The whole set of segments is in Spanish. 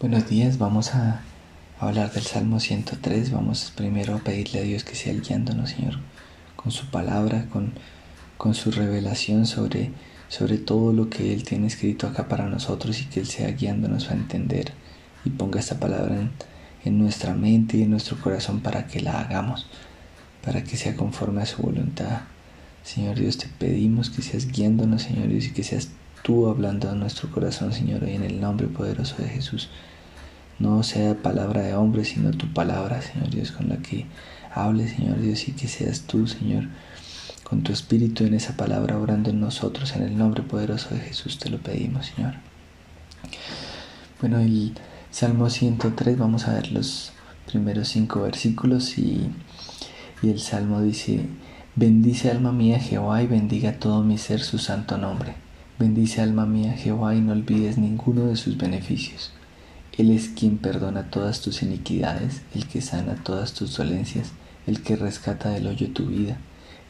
Buenos días, vamos a hablar del Salmo 103. Vamos primero a pedirle a Dios que sea guiándonos, Señor, con su palabra, con, con su revelación sobre, sobre todo lo que Él tiene escrito acá para nosotros y que Él sea guiándonos a entender y ponga esta palabra en, en nuestra mente y en nuestro corazón para que la hagamos, para que sea conforme a su voluntad. Señor Dios, te pedimos que seas guiándonos, Señor Dios, y que seas tú hablando a nuestro corazón, Señor, y en el nombre poderoso de Jesús no sea palabra de hombre, sino tu palabra, Señor Dios, con la que hable, Señor Dios, y que seas tú, Señor, con tu espíritu en esa palabra orando en nosotros, en el nombre poderoso de Jesús te lo pedimos, Señor. Bueno, el Salmo 103, vamos a ver los primeros cinco versículos y, y el Salmo dice, bendice alma mía Jehová y bendiga todo mi ser su santo nombre. Bendice alma mía Jehová y no olvides ninguno de sus beneficios él es quien perdona todas tus iniquidades, el que sana todas tus dolencias, el que rescata del hoyo tu vida,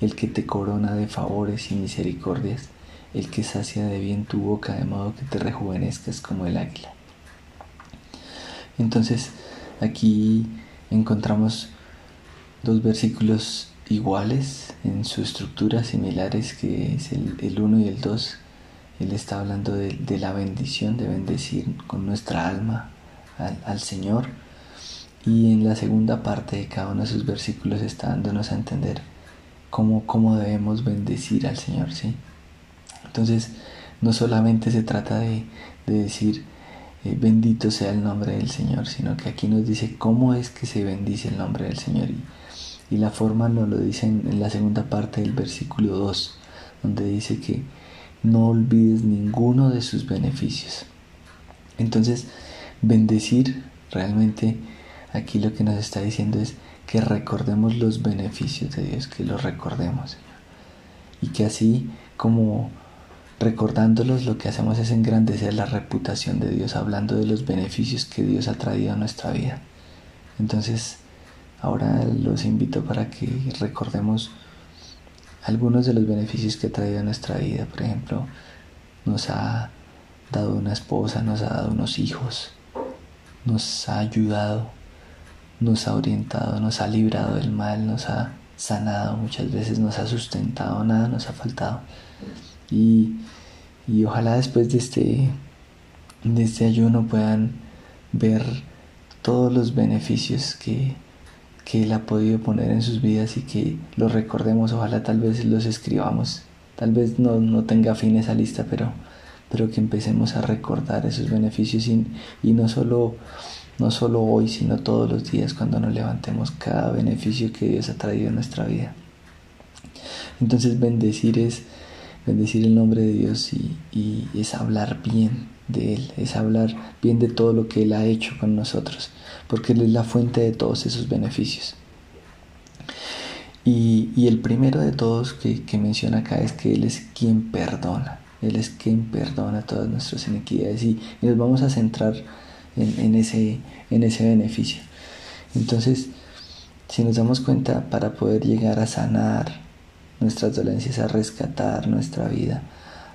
el que te corona de favores y misericordias, el que sacia de bien tu boca de modo que te rejuvenezcas como el águila. Entonces aquí encontramos dos versículos iguales en su estructura, similares, que es el 1 y el 2 él está hablando de, la bendición, de bendecir con nuestra alma al, Señor. Y en la segunda parte de cada uno de sus versículos está dándonos a entender cómo, cómo debemos bendecir al Señor. ¿sí? Entonces, no solamente se trata de, decir eh, bendito sea el nombre del Señor, sino que aquí nos dice cómo es que se bendice el nombre del Señor. Y, la forma nos lo dice en la segunda parte del versículo 2, donde dice que no olvides ninguno de sus beneficios. Entonces, bendecir realmente aquí lo que nos está diciendo es que recordemos los beneficios de Dios, que los recordemos. Y que así como recordándolos lo que hacemos es engrandecer la reputación de Dios, hablando de los beneficios que Dios ha traído a nuestra vida. Entonces, ahora los invito para que recordemos algunos de los beneficios que ha traído a nuestra vida. Por ejemplo, nos ha dado una esposa, nos ha dado unos hijos, nos ha ayudado, nos ha orientado, nos ha librado del mal, nos ha sanado muchas veces, nos ha sustentado, nada nos ha faltado. Y, y ojalá después de este, de este ayuno puedan ver todos los beneficios que, que Él ha podido poner en sus vidas y que los recordemos, ojalá tal vez los escribamos, tal vez no, no tenga fin esa lista, pero, pero que empecemos a recordar esos beneficios y, no, solo, no solo hoy, sino todos los días cuando nos levantemos cada beneficio que Dios ha traído en nuestra vida. Entonces bendecir es bendecir el nombre de Dios y es hablar bien de Él, es hablar bien de todo lo que Él ha hecho con nosotros, porque Él es la fuente de todos esos beneficios. Y, el primero de todos que, menciona acá es que Él es quien perdona, Él es quien perdona todas nuestras iniquidades y, nos vamos a centrar en, ese, en ese beneficio. Entonces, si nos damos cuenta, para poder llegar a sanar nuestras dolencias, a rescatar nuestra vida,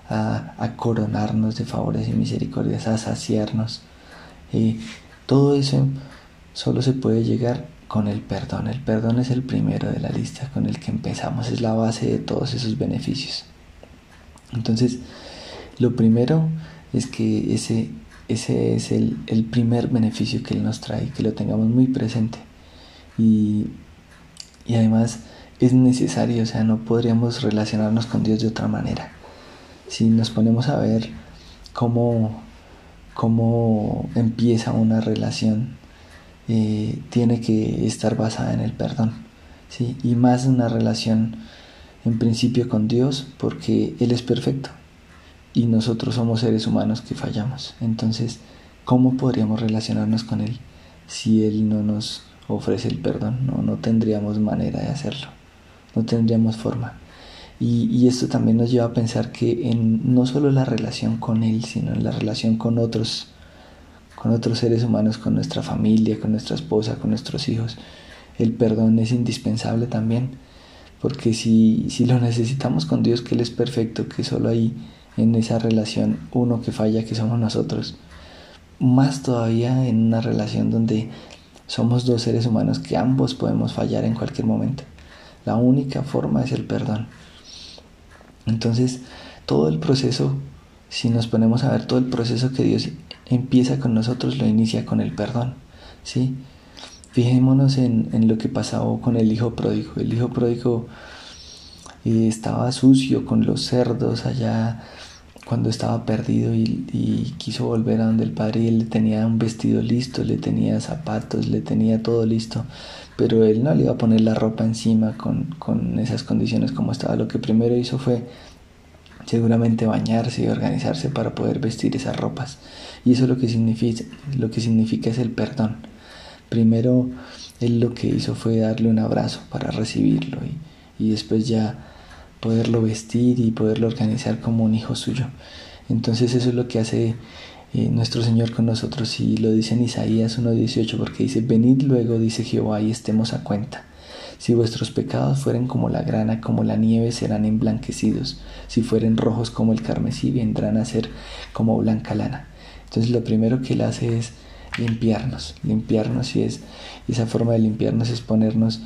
a, coronarnos de favores y misericordias, a saciarnos. Y todo eso solo se puede llegar con el perdón. El perdón es el primero de la lista con el que empezamos, es la base de todos esos beneficios. Entonces, lo primero es que ese, ese es el, el primer beneficio que Él nos trae, que lo tengamos muy presente. Y, y además es necesario, o sea, no podríamos relacionarnos con Dios de otra manera si nos ponemos a ver cómo, cómo empieza una relación, eh, tiene que estar basada en el perdón. ¿sí? Y más una relación en principio con Dios, porque Él es perfecto y nosotros somos seres humanos que fallamos. Entonces, ¿cómo podríamos relacionarnos con Él si Él no nos ofrece el perdón? No, no tendríamos manera de hacerlo, no tendríamos forma. Y, esto también nos lleva a pensar que en no solo la relación con Él, sino en la relación con otros, con otros seres humanos, con nuestra familia, con nuestra esposa, con nuestros hijos, el perdón es indispensable también. Porque si, si lo necesitamos con Dios, que Él es perfecto, que solo hay en esa relación uno que falla, que somos nosotros, más todavía en una relación donde somos dos seres humanos que ambos podemos fallar en cualquier momento. La única forma es el perdón. Entonces, todo el proceso, si nos ponemos a ver todo el proceso que Dios empieza con nosotros, lo inicia con el perdón. ¿sí? Fijémonos en, en lo que pasó con el hijo pródigo. El hijo pródigo eh, estaba sucio con los cerdos allá cuando estaba perdido y, quiso volver a donde el padre y él le tenía un vestido listo, le tenía zapatos, le tenía todo listo, pero él no le iba a poner la ropa encima con, con esas condiciones como estaba. Lo que primero hizo fue seguramente bañarse y organizarse para poder vestir esas ropas. Y eso lo que significa, lo que significa es el perdón. Primero él lo que hizo fue darle un abrazo para recibirlo y, después ya poderlo vestir y poderlo organizar como un hijo suyo. Entonces eso es lo que hace eh, nuestro Señor con nosotros y lo dice en Isaías 1.18 porque dice, venid luego, dice Jehová, y estemos a cuenta. Si vuestros pecados fueren como la grana, como la nieve, serán emblanquecidos. Si fueren rojos como el carmesí, vendrán a ser como blanca lana. Entonces lo primero que Él hace es limpiarnos, limpiarnos y es esa forma de limpiarnos es ponernos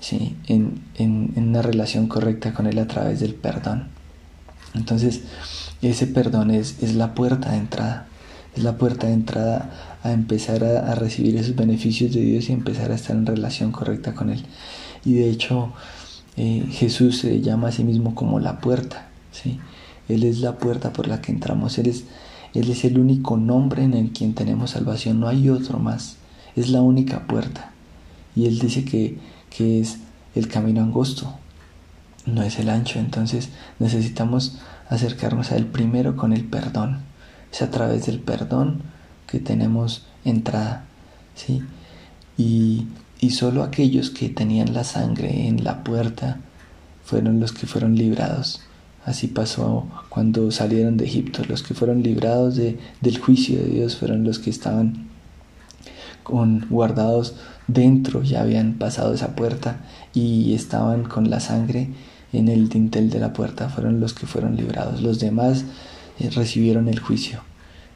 ¿sí? en, en, una relación correcta con Él a través del perdón. Entonces, ese perdón es, es, la puerta de entrada, es la puerta de entrada a empezar a, a, recibir esos beneficios de Dios y empezar a estar en relación correcta con Él. Y de hecho, eh, Jesús se llama a sí mismo como la puerta, ¿sí? Él es la puerta por la que entramos, Él es, él es el único nombre en el quien tenemos salvación, no hay otro más, es la única puerta. Y Él dice que que es el camino angosto, no es el ancho. Entonces necesitamos acercarnos a Él primero con el perdón. Es a través del perdón que tenemos entrada. ¿sí? Y, y solo aquellos que tenían la sangre en la puerta fueron los que fueron librados. Así pasó cuando salieron de Egipto. Los que fueron librados de, del juicio de Dios fueron los que estaban con, guardados dentro, ya habían pasado esa puerta y estaban con la sangre en el dintel de la puerta, fueron los que fueron librados. Los demás eh, recibieron el juicio.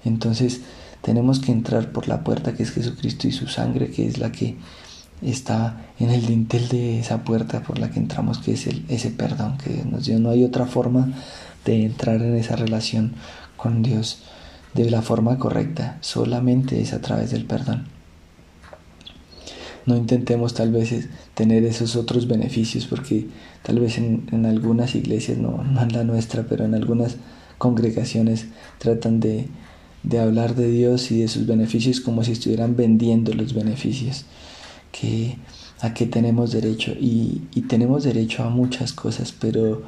Entonces tenemos que entrar por la puerta que es Jesucristo y su sangre, que es la que está en el dintel de esa puerta por la que entramos, que es el, ese perdón que Dios nos dio. No hay otra forma de entrar en esa relación con Dios de la forma correcta, solamente es a través del perdón. No intentemos tal vez tener esos otros beneficios porque tal vez en, algunas iglesias, no, no, en la nuestra, pero en algunas congregaciones tratan de, de, hablar de Dios y de sus beneficios como si estuvieran vendiendo los beneficios que a qué tenemos derecho y, y tenemos derecho a muchas cosas pero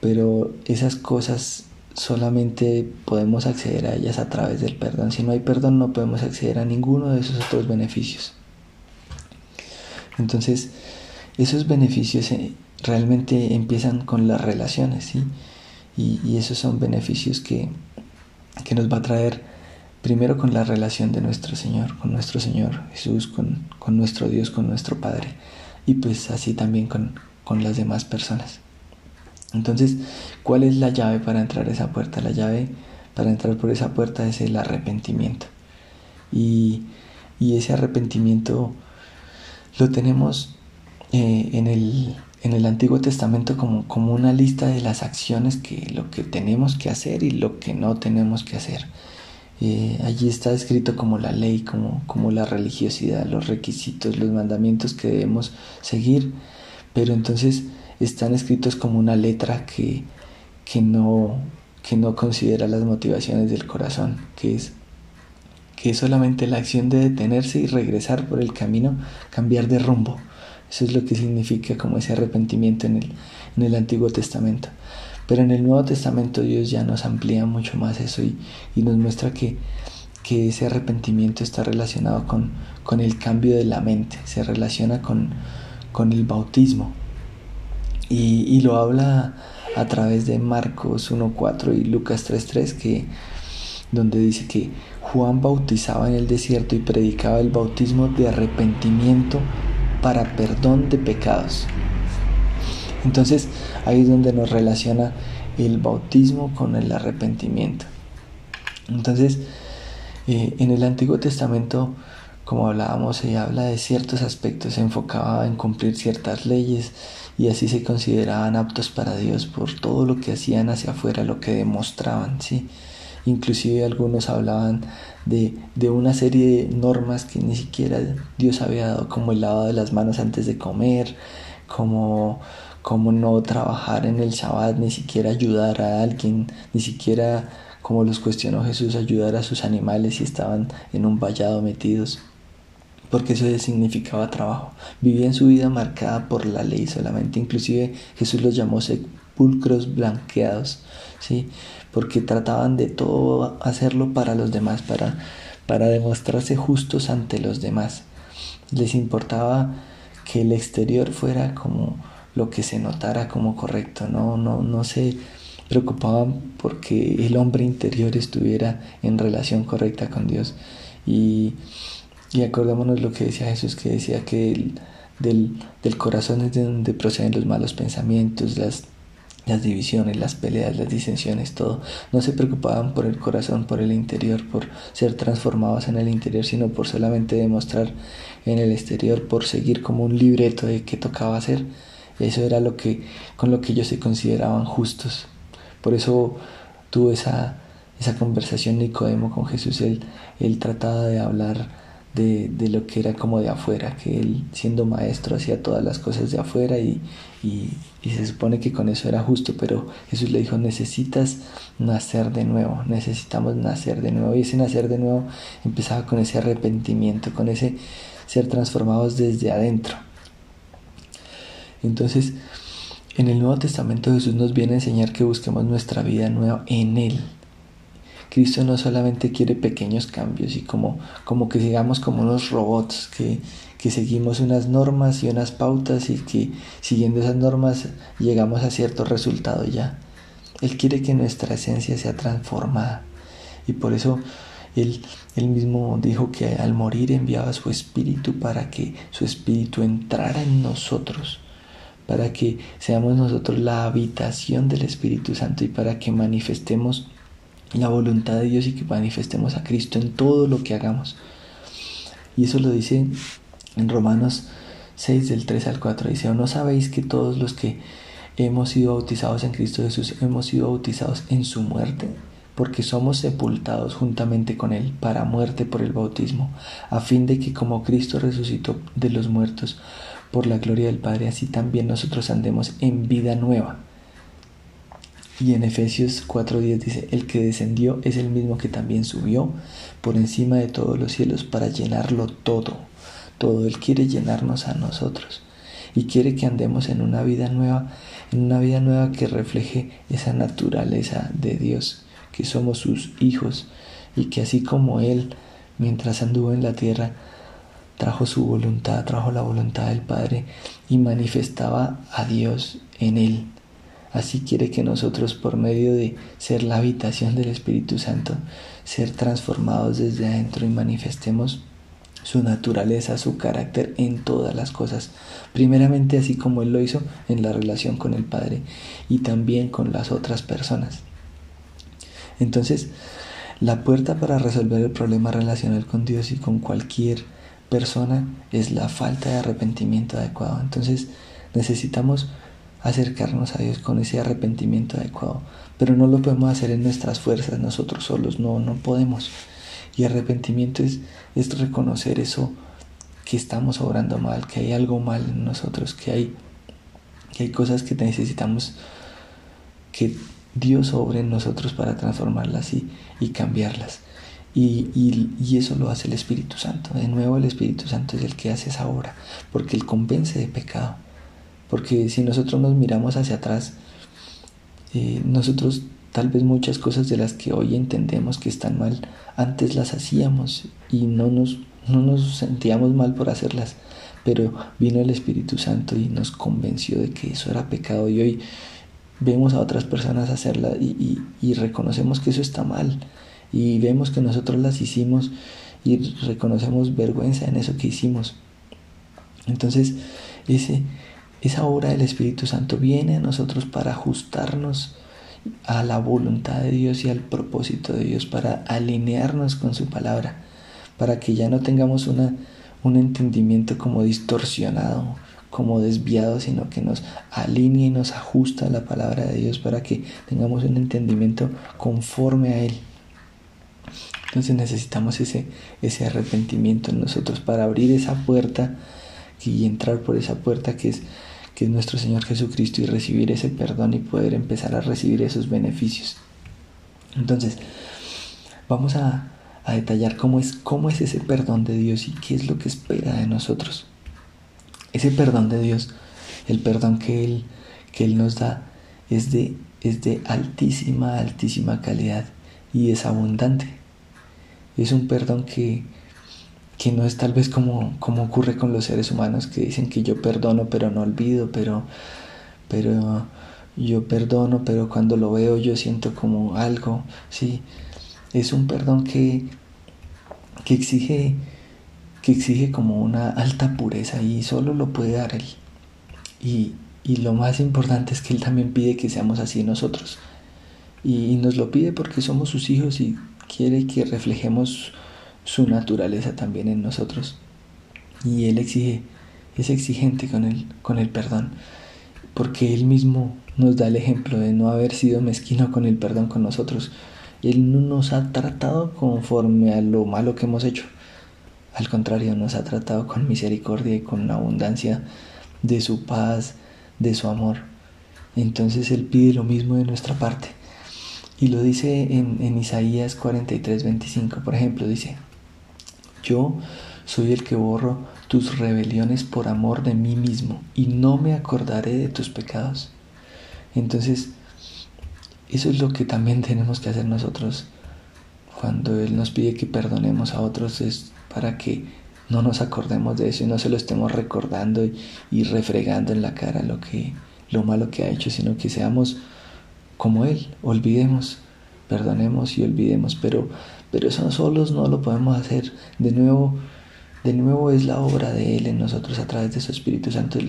pero esas cosas solamente podemos acceder a ellas a través del perdón si no hay perdón no podemos acceder a ninguno de esos otros beneficios entonces, esos beneficios eh, realmente empiezan con las relaciones, ¿sí? Y, esos son beneficios que, que, nos va a traer primero con la relación de nuestro Señor, con nuestro Señor Jesús, con, con nuestro Dios, con nuestro Padre, y pues así también con, con las demás personas. Entonces, ¿cuál es la llave para entrar a esa puerta? La llave para entrar por esa puerta es el arrepentimiento. Y, y ese arrepentimiento lo tenemos eh, en, el, en, el, Antiguo Testamento como, como, una lista de las acciones que lo que tenemos que hacer y lo que no tenemos que hacer. Eh, allí está escrito como la ley, como, como la religiosidad, los requisitos, los mandamientos que debemos seguir, pero entonces están escritos como una letra que, que, no, que no considera las motivaciones del corazón, que es que solamente la acción de detenerse y regresar por el camino, cambiar de rumbo. Eso es lo que significa como ese arrepentimiento en el, en el Antiguo Testamento. Pero en el Nuevo Testamento Dios ya nos amplía mucho más eso y, nos muestra que, que, ese arrepentimiento está relacionado con, con, el cambio de la mente, se relaciona con, con el bautismo. Y, y, lo habla a través de Marcos 1.4 y Lucas 3.3, que donde dice que Juan bautizaba en el desierto y predicaba el bautismo de arrepentimiento para perdón de pecados. Entonces ahí es donde nos relaciona el bautismo con el arrepentimiento. Entonces Eh, en el Antiguo Testamento, como hablábamos, se habla de ciertos aspectos, se enfocaba en cumplir ciertas leyes y así se consideraban aptos para Dios por todo lo que hacían hacia afuera, lo que demostraban, ¿sí? Inclusive algunos hablaban de, de, una serie de normas que ni siquiera Dios había dado, como el lavado de las manos antes de comer, como, como no trabajar en el Shabbat, ni siquiera ayudar a alguien, ni siquiera, como los cuestionó Jesús, ayudar a sus animales si estaban en un vallado metidos porque eso significaba trabajo. Vivían su vida marcada por la ley solamente, inclusive Jesús los llamó sepulcros blanqueados, ¿sí? porque trataban de todo hacerlo para los demás, para, para demostrarse justos ante los demás. Les importaba que el exterior fuera como lo que se notara como correcto, no, no, no se preocupaban porque el hombre interior estuviera en relación correcta con Dios. Y y acordémonos lo que decía Jesús, que decía que del, del, corazón es de donde proceden los malos pensamientos, las, las divisiones, las peleas, las disensiones, todo. No se preocupaban por el corazón, por el interior, por ser transformados en el interior, sino por solamente demostrar en el exterior, por seguir como un libreto de qué tocaba hacer. Eso era lo que, con lo que ellos se consideraban justos. Por eso tuvo esa, esa conversación Nicodemo con Jesús. Él, él trataba de hablar de, de, lo que era como de afuera, que él siendo maestro hacía todas las cosas de afuera y, y, y, se supone que con eso era justo, pero Jesús le dijo, necesitas nacer de nuevo, necesitamos nacer de nuevo y ese nacer de nuevo empezaba con ese arrepentimiento, con ese ser transformados desde adentro. Entonces, en el Nuevo Testamento Jesús nos viene a enseñar que busquemos nuestra vida nueva en Él, Cristo no solamente quiere pequeños cambios y como, como que sigamos como unos robots que, que seguimos unas normas y unas pautas y que siguiendo esas normas llegamos a cierto resultado ya. Él quiere que nuestra esencia sea transformada. Y por eso él, él mismo dijo que al morir enviaba su espíritu para que su espíritu entrara en nosotros para que seamos nosotros la habitación del Espíritu Santo y para que manifestemos la voluntad de Dios y que manifestemos a Cristo en todo lo que hagamos. Y eso lo dice en Romanos 6 del 3 al 4. Dice, ¿o no sabéis que todos los que hemos sido bautizados en Cristo Jesús hemos sido bautizados en su muerte? Porque somos sepultados juntamente con Él para muerte por el bautismo, a fin de que como Cristo resucitó de los muertos por la gloria del Padre, así también nosotros andemos en vida nueva y en Efesios 4:10 dice, el que descendió es el mismo que también subió por encima de todos los cielos para llenarlo todo. Todo Él quiere llenarnos a nosotros y quiere que andemos en una vida nueva, en una vida nueva que refleje esa naturaleza de Dios, que somos sus hijos y que así como Él, mientras anduvo en la tierra, trajo su voluntad, trajo la voluntad del Padre y manifestaba a Dios en Él Así quiere que nosotros por medio de ser la habitación del Espíritu Santo, ser transformados desde adentro y manifestemos su naturaleza, su carácter en todas las cosas. Primeramente así como Él lo hizo en la relación con el Padre y también con las otras personas. Entonces, la puerta para resolver el problema relacional con Dios y con cualquier persona es la falta de arrepentimiento adecuado. Entonces, necesitamos acercarnos a Dios con ese arrepentimiento adecuado. Pero no lo podemos hacer en nuestras fuerzas, nosotros solos, no, no podemos. Y arrepentimiento es, es reconocer eso que estamos obrando mal, que hay algo mal en nosotros, que hay, que hay cosas que necesitamos que Dios obre en nosotros para transformarlas y, y cambiarlas. Y, y, eso lo hace el Espíritu Santo. De nuevo el Espíritu Santo es el que hace esa obra, porque Él convence de pecado. Porque si nosotros nos miramos hacia atrás, eh, nosotros tal vez muchas cosas de las que hoy entendemos que están mal, antes las hacíamos y no nos, no nos sentíamos mal por hacerlas. Pero vino el Espíritu Santo y nos convenció de que eso era pecado y hoy vemos a otras personas hacerla y, y reconocemos que eso está mal y vemos que nosotros las hicimos y reconocemos vergüenza en eso que hicimos. Entonces, ese, esa obra del Espíritu Santo viene a nosotros para ajustarnos a la voluntad de Dios y al propósito de Dios para alinearnos con su palabra, para que ya no tengamos una, un entendimiento como distorsionado, como desviado, sino que nos alinea y nos ajusta a la palabra de Dios para que tengamos un entendimiento conforme a Él. Entonces necesitamos ese, ese arrepentimiento en nosotros para abrir esa puerta y entrar por esa puerta que es, que es nuestro Señor Jesucristo y recibir ese perdón y poder empezar a recibir esos beneficios. Entonces, vamos a, a detallar cómo es, cómo es ese perdón de Dios y qué es lo que espera de nosotros. Ese perdón de Dios, el perdón que Él, que Él nos da, es de, es de altísima, altísima calidad y es abundante es un perdón que, que no es tal vez como, como ocurre con los seres humanos que dicen que yo perdono pero no olvido, pero, pero yo perdono pero cuando lo veo yo siento como algo, sí, es un perdón que, que exige que exige como una alta pureza y solo lo puede dar él. Y, y lo más importante es que él también pide que seamos así nosotros. Y nos lo pide porque somos sus hijos y quiere que reflejemos su naturaleza también en nosotros. Y Él exige, es exigente con el, con el perdón, porque Él mismo nos da el ejemplo de no haber sido mezquino con el perdón con nosotros. Él no nos ha tratado conforme a lo malo que hemos hecho. Al contrario, nos ha tratado con misericordia y con abundancia de su paz, de su amor. Entonces Él pide lo mismo de nuestra parte. Y lo dice en, Isaías 43, 25, por ejemplo, dice, yo soy el que borro tus rebeliones por amor de mí mismo y no me acordaré de tus pecados. Entonces, eso es lo que también tenemos que hacer nosotros cuando Él nos pide que perdonemos a otros, es para que no nos acordemos de eso y no se lo estemos recordando y, y refregando en la cara lo, que, lo malo que ha hecho, sino que seamos como Él. Olvidemos, perdonemos y olvidemos, pero, pero eso solos no lo podemos hacer. De nuevo, de nuevo es la obra de Él en nosotros a través de su Espíritu Santo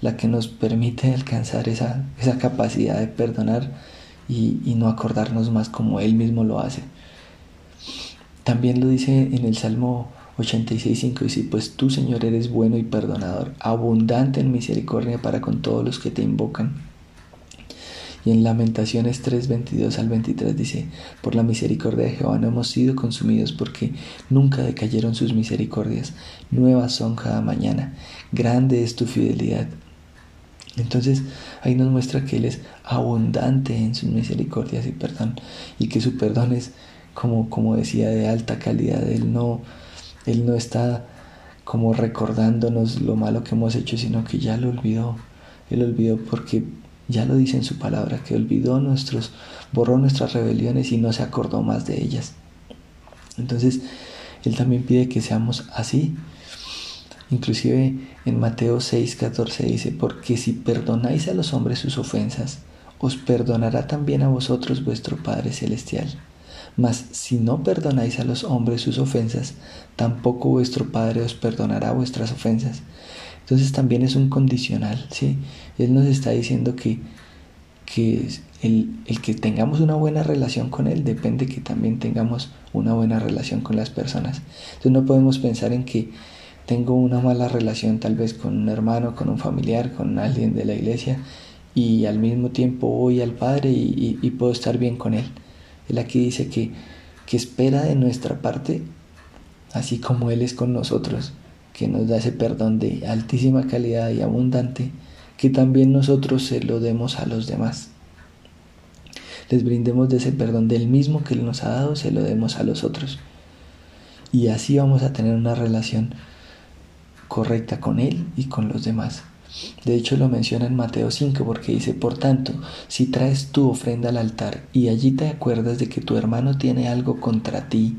la que nos permite alcanzar esa, esa capacidad de perdonar y, no acordarnos más como Él mismo lo hace. También lo dice en el Salmo 86.5, dice, pues tú Señor eres bueno y perdonador, abundante en misericordia para con todos los que te invocan. Y en Lamentaciones 3, 22 al 23 dice, por la misericordia de Jehová no hemos sido consumidos porque nunca decayeron sus misericordias, nuevas son cada mañana, grande es tu fidelidad. Entonces ahí nos muestra que Él es abundante en sus misericordias y perdón, y que su perdón es, como, como decía, de alta calidad. Él no, Él no está como recordándonos lo malo que hemos hecho, sino que ya lo olvidó. Él olvidó porque ya lo dice en su palabra, que olvidó nuestros, borró nuestras rebeliones y no se acordó más de ellas. Entonces, Él también pide que seamos así. Inclusive en Mateo 6, 14 dice, porque si perdonáis a los hombres sus ofensas, os perdonará también a vosotros vuestro Padre Celestial. Mas si no perdonáis a los hombres sus ofensas, tampoco vuestro Padre os perdonará vuestras ofensas. Entonces también es un condicional, ¿sí? Él nos está diciendo que, que el, el, que tengamos una buena relación con Él depende que también tengamos una buena relación con las personas. Entonces no podemos pensar en que tengo una mala relación tal vez con un hermano, con un familiar, con alguien de la iglesia y al mismo tiempo voy al Padre y, puedo estar bien con Él. Él aquí dice que, que espera de nuestra parte, así como Él es con nosotros, que nos da ese perdón de altísima calidad y abundante, que también nosotros se lo demos a los demás. Les brindemos de ese perdón del mismo que Él nos ha dado, se lo demos a los otros. Y así vamos a tener una relación correcta con Él y con los demás. De hecho lo menciona en Mateo 5 porque dice, por tanto, si traes tu ofrenda al altar y allí te acuerdas de que tu hermano tiene algo contra ti,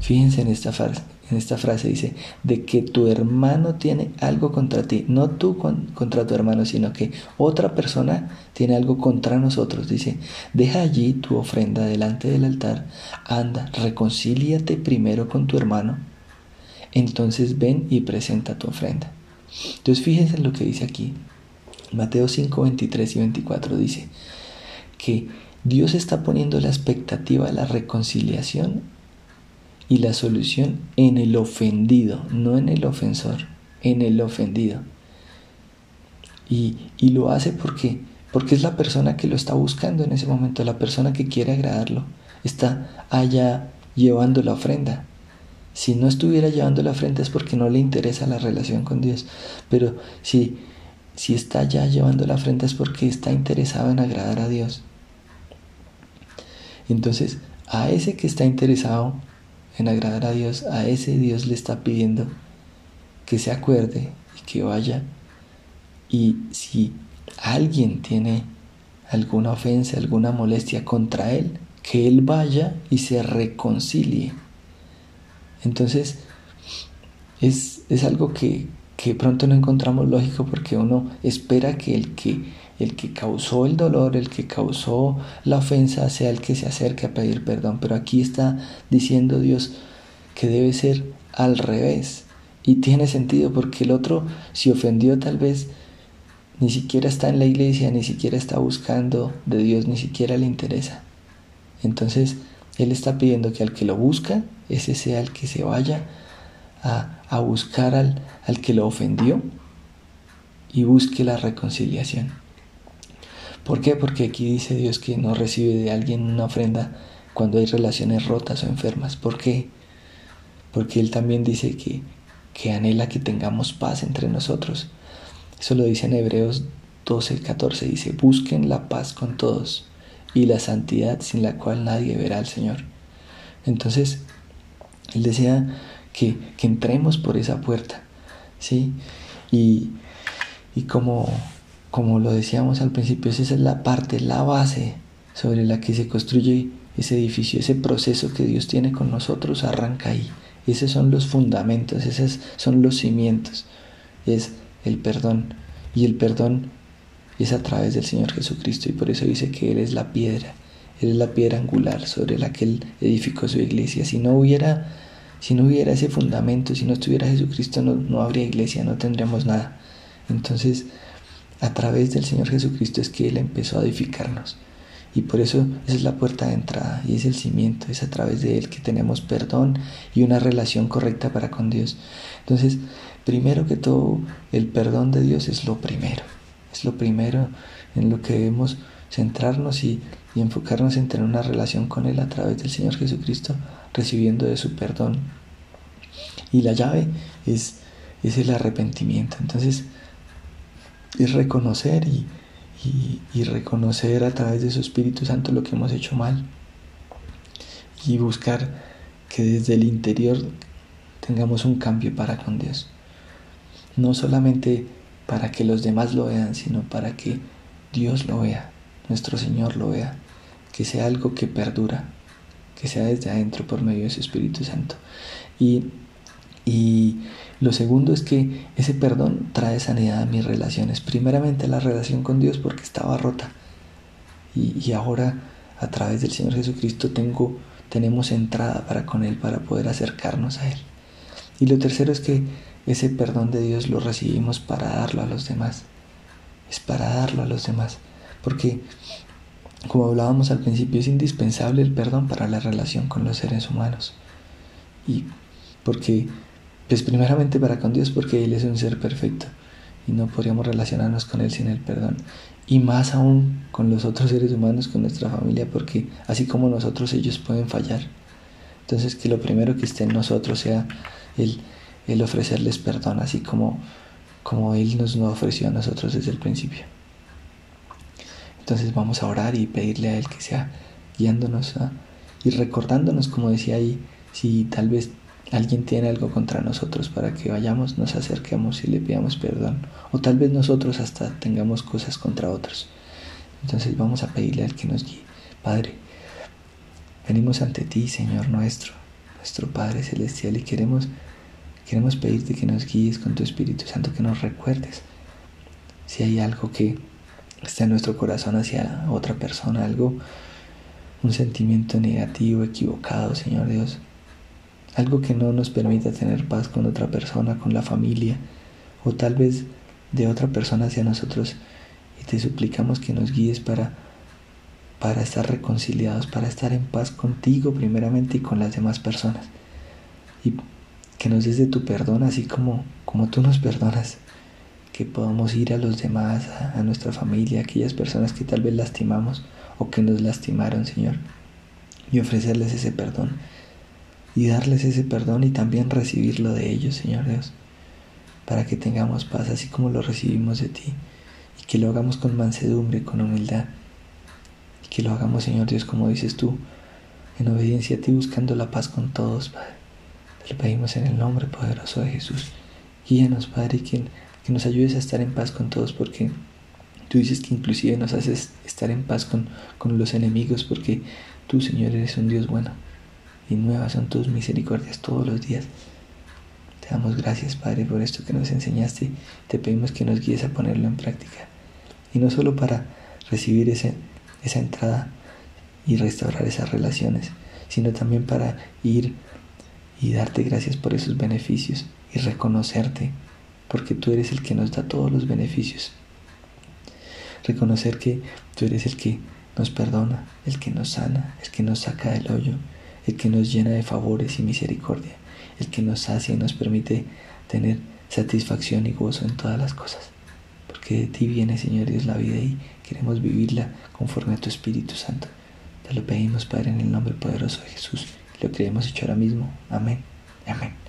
fíjense en esta frase, en esta frase dice, de que tu hermano tiene algo contra ti, no tú contra tu hermano, sino que otra persona tiene algo contra nosotros. Dice, deja allí tu ofrenda delante del altar, anda, reconcíliate primero con tu hermano, entonces ven y presenta tu ofrenda. Entonces fíjense en lo que dice aquí. Mateo 5, 23 y 24 dice que Dios está poniendo la expectativa de la reconciliación y la solución en el ofendido, no en el ofensor, en el ofendido. Y, y lo hace porque, porque es la persona que lo está buscando en ese momento, la persona que quiere agradarlo, está allá llevando la ofrenda. Si no estuviera llevando la ofrenda es porque no le interesa la relación con Dios. Pero si, si está ya llevando la ofrenda es porque está interesado en agradar a Dios. Entonces, a ese que está interesado en agradar a Dios, a ese Dios le está pidiendo que se acuerde y que vaya. Y si alguien tiene alguna ofensa, alguna molestia contra él, que él vaya y se reconcilie. Entonces, es, es algo que, que pronto no encontramos lógico porque uno espera que el que el que causó el dolor, el que causó la ofensa, sea el que se acerque a pedir perdón. Pero aquí está diciendo Dios que debe ser al revés. Y tiene sentido porque el otro, si ofendió tal vez, ni siquiera está en la iglesia, ni siquiera está buscando de Dios, ni siquiera le interesa. Entonces, Él está pidiendo que al que lo busca, ese sea el que se vaya a, buscar al, al que lo ofendió y busque la reconciliación. ¿Por qué? Porque aquí dice Dios que no recibe de alguien una ofrenda cuando hay relaciones rotas o enfermas. ¿Por qué? Porque Él también dice que, que anhela que tengamos paz entre nosotros. Eso lo dice en Hebreos 12, 14. Dice, busquen la paz con todos y la santidad sin la cual nadie verá al Señor. Entonces, Él desea que, que entremos por esa puerta. ¿sí? Y, y como como lo decíamos al principio, esa es la parte, la base sobre la que se construye ese edificio, ese proceso que Dios tiene con nosotros arranca ahí. Esos son los fundamentos, esos son los cimientos. Es el perdón. Y el perdón es a través del Señor Jesucristo. Y por eso dice que Él es la piedra. Él es la piedra angular sobre la que Él edificó su iglesia. Si no hubiera, si no hubiera ese fundamento, si no estuviera Jesucristo, no, no habría iglesia, no tendríamos nada. Entonces, a través del Señor Jesucristo es que Él empezó a edificarnos. Y por eso esa es la puerta de entrada y es el cimiento, es a través de Él que tenemos perdón y una relación correcta para con Dios. Entonces, primero que todo, el perdón de Dios es lo primero, es lo primero en lo que debemos centrarnos y, enfocarnos en tener una relación con Él a través del Señor Jesucristo, recibiendo de su perdón. Y la llave es, es el arrepentimiento. Entonces, es reconocer y, reconocer a través de su Espíritu Santo lo que hemos hecho mal y buscar que desde el interior tengamos un cambio para con Dios. No solamente para que los demás lo vean, sino para que Dios lo vea, nuestro Señor lo vea, que sea algo que perdura, que sea desde adentro por medio de su Espíritu Santo. Y, y lo segundo es que ese perdón trae sanidad a mis relaciones. Primeramente la relación con Dios porque estaba rota. Y, ahora a través del Señor Jesucristo tengo, tenemos entrada para con Él, para poder acercarnos a Él. Y lo tercero es que ese perdón de Dios lo recibimos para darlo a los demás. Es para darlo a los demás. Porque, como hablábamos al principio, es indispensable el perdón para la relación con los seres humanos. Y porque pues primeramente para con Dios porque Él es un ser perfecto y no podríamos relacionarnos con Él sin el perdón. Y más aún con los otros seres humanos, con nuestra familia, porque así como nosotros ellos pueden fallar. Entonces que lo primero que esté en nosotros sea el, el ofrecerles perdón, así como, como Él nos lo ofreció a nosotros desde el principio. Entonces vamos a orar y pedirle a Él que sea guiándonos y recordándonos, como decía ahí, si tal vez alguien tiene algo contra nosotros para que vayamos, nos acerquemos y le pidamos perdón. O tal vez nosotros hasta tengamos cosas contra otros. Entonces vamos a pedirle al que nos guíe. Padre, venimos ante ti, Señor nuestro, nuestro Padre Celestial, y queremos, queremos pedirte que nos guíes con tu Espíritu Santo, que nos recuerdes si hay algo que está en nuestro corazón hacia otra persona, algo, un sentimiento negativo, equivocado, Señor Dios algo que no nos permita tener paz con otra persona, con la familia, o tal vez de otra persona hacia nosotros, y te suplicamos que nos guíes para, para estar reconciliados, para estar en paz contigo primeramente y con las demás personas. Y que nos des de tu perdón así como, como tú nos perdonas. Que podamos ir a los demás, a, a nuestra familia, a aquellas personas que tal vez lastimamos o que nos lastimaron, Señor. Y ofrecerles ese perdón. Y darles ese perdón y también recibirlo de ellos, Señor Dios. Para que tengamos paz así como lo recibimos de ti. Y que lo hagamos con mansedumbre, con humildad que lo hagamos, Señor Dios, como dices tú, en obediencia a ti, buscando la paz con todos, Padre. Te lo pedimos en el nombre poderoso de Jesús. Guíanos, Padre, que, que nos ayudes a estar en paz con todos, porque tú dices que inclusive nos haces estar en paz con, con los enemigos, porque tú, Señor, eres un Dios bueno y nuevas son tus misericordias todos los días. Te damos gracias, Padre, por esto que nos enseñaste. Te pedimos que nos guíes a ponerlo en práctica. Y no solo para recibir ese esa entrada y restaurar esas relaciones, sino también para ir y darte gracias por esos beneficios y reconocerte, porque tú eres el que nos da todos los beneficios. Reconocer que tú eres el que nos perdona, el que nos sana, el que nos saca del hoyo, el que nos llena de favores y misericordia, el que nos sacia y nos permite tener satisfacción y gozo en todas las cosas. Porque de ti viene, Señor Dios, la vida y queremos vivirla conforme a tu Espíritu Santo. Te lo pedimos, Padre, en el nombre poderoso de Jesús. Lo que hemos hecho ahora mismo. Amén. Amén.